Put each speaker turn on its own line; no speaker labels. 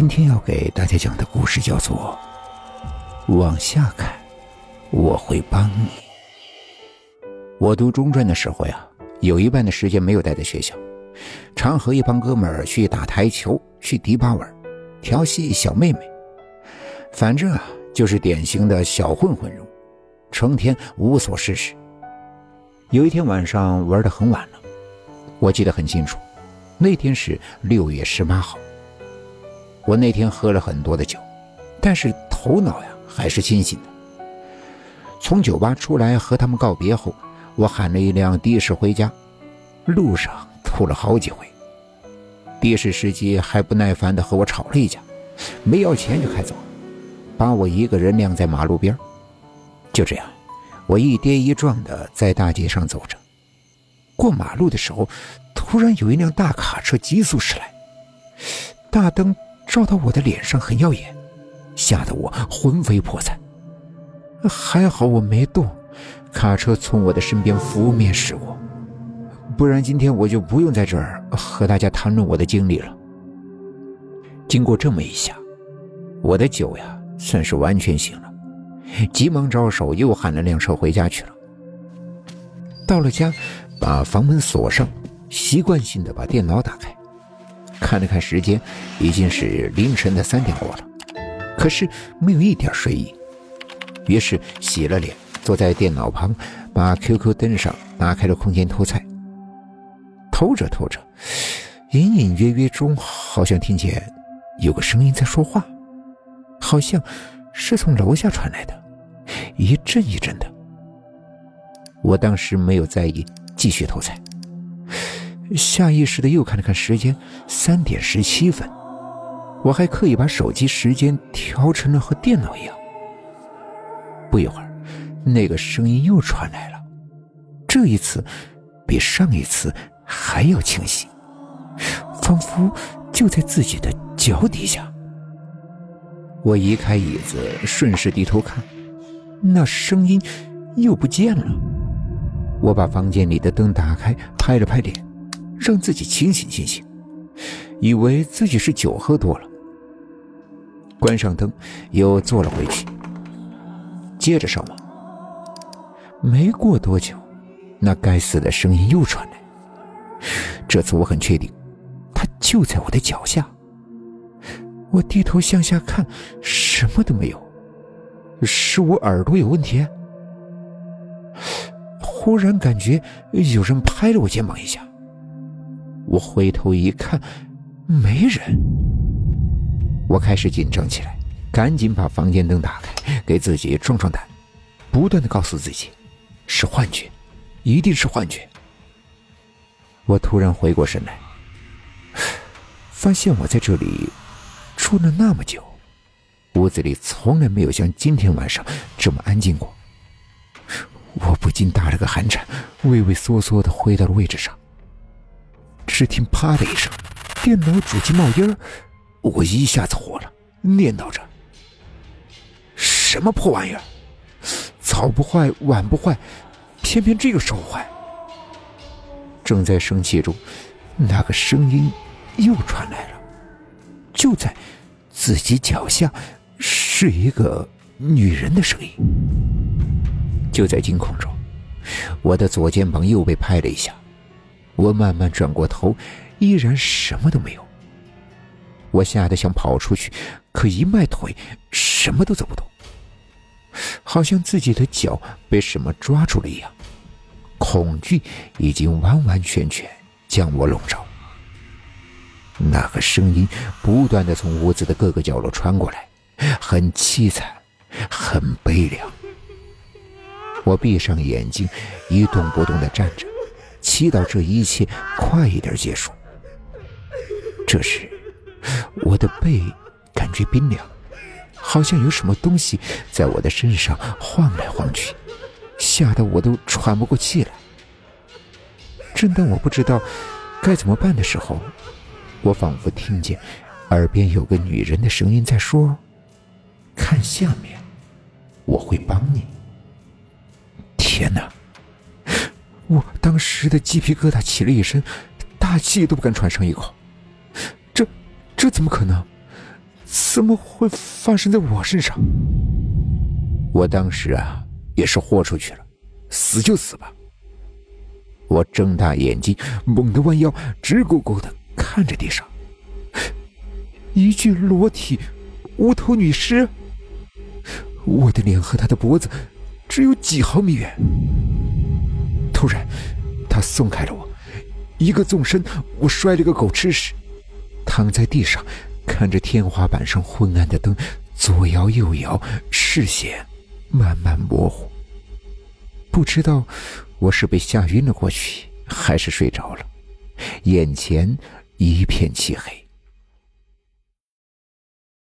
今天要给大家讲的故事叫做《往下看，我会帮你》。我读中专的时候呀，有一半的时间没有待在学校，常和一帮哥们儿去打台球、去迪吧玩、调戏小妹妹，反正啊，就是典型的小混混人物，成天无所事事。有一天晚上玩的很晚了，我记得很清楚，那天是六月十八号。我那天喝了很多的酒，但是头脑呀还是清醒的。从酒吧出来和他们告别后，我喊了一辆的士回家，路上吐了好几回。的士司机还不耐烦的和我吵了一架，没要钱就开走了，把我一个人晾在马路边。就这样，我一跌一撞的在大街上走着。过马路的时候，突然有一辆大卡车急速驶来，大灯。照到我的脸上很耀眼，吓得我魂飞魄散。还好我没动，卡车从我的身边拂面驶过，不然今天我就不用在这儿和大家谈论我的经历了。经过这么一下，我的酒呀算是完全醒了，急忙招手又喊了辆车回家去了。到了家，把房门锁上，习惯性的把电脑打开。看了看时间，已经是凌晨的三点过了，可是没有一点睡意。于是洗了脸，坐在电脑旁，把 QQ 登上，打开了空间偷菜。偷着偷着，隐隐约约中好像听见有个声音在说话，好像是从楼下传来的，一阵一阵的。我当时没有在意，继续偷菜。下意识的又看了看时间，三点十七分。我还刻意把手机时间调成了和电脑一样。不一会儿，那个声音又传来了，这一次比上一次还要清晰，仿佛就在自己的脚底下。我移开椅子，顺势低头看，那声音又不见了。我把房间里的灯打开，拍了拍脸。让自己清醒清醒，以为自己是酒喝多了。关上灯，又坐了回去，接着上网。没过多久，那该死的声音又传来。这次我很确定，他就在我的脚下。我低头向下看，什么都没有。是我耳朵有问题？忽然感觉有人拍了我肩膀一下。我回头一看，没人。我开始紧张起来，赶紧把房间灯打开，给自己壮壮胆，不断的告诉自己，是幻觉，一定是幻觉。我突然回过神来，发现我在这里住了那么久，屋子里从来没有像今天晚上这么安静过。我不禁打了个寒颤，畏畏缩缩的回到了位置上。只听“啪”的一声，电脑主机冒烟我一下子火了，念叨着：“什么破玩意儿，早不坏晚不坏，偏偏这个时候坏。”正在生气中，那个声音又传来了，就在自己脚下，是一个女人的声音。就在惊恐中，我的左肩膀又被拍了一下。我慢慢转过头，依然什么都没有。我吓得想跑出去，可一迈腿，什么都走不动，好像自己的脚被什么抓住了一样。恐惧已经完完全全将我笼罩。那个声音不断的从屋子的各个角落传过来，很凄惨，很悲凉。我闭上眼睛，一动不动的站着。祈祷这一切快一点结束。这时，我的背感觉冰凉，好像有什么东西在我的身上晃来晃去，吓得我都喘不过气来。正当我不知道该怎么办的时候，我仿佛听见耳边有个女人的声音在说：“看下面，我会帮你。”天哪！我当时的鸡皮疙瘩起了一身，大气都不敢喘上一口。这，这怎么可能？怎么会发生在我身上？我当时啊，也是豁出去了，死就死吧。我睁大眼睛，猛地弯腰，直勾勾的看着地上，一具裸体无头女尸。我的脸和她的脖子只有几毫米远。突然，他松开了我，一个纵身，我摔了个狗吃屎，躺在地上，看着天花板上昏暗的灯，左摇右摇，视线慢慢模糊。不知道我是被吓晕了过去，还是睡着了，眼前一片漆黑。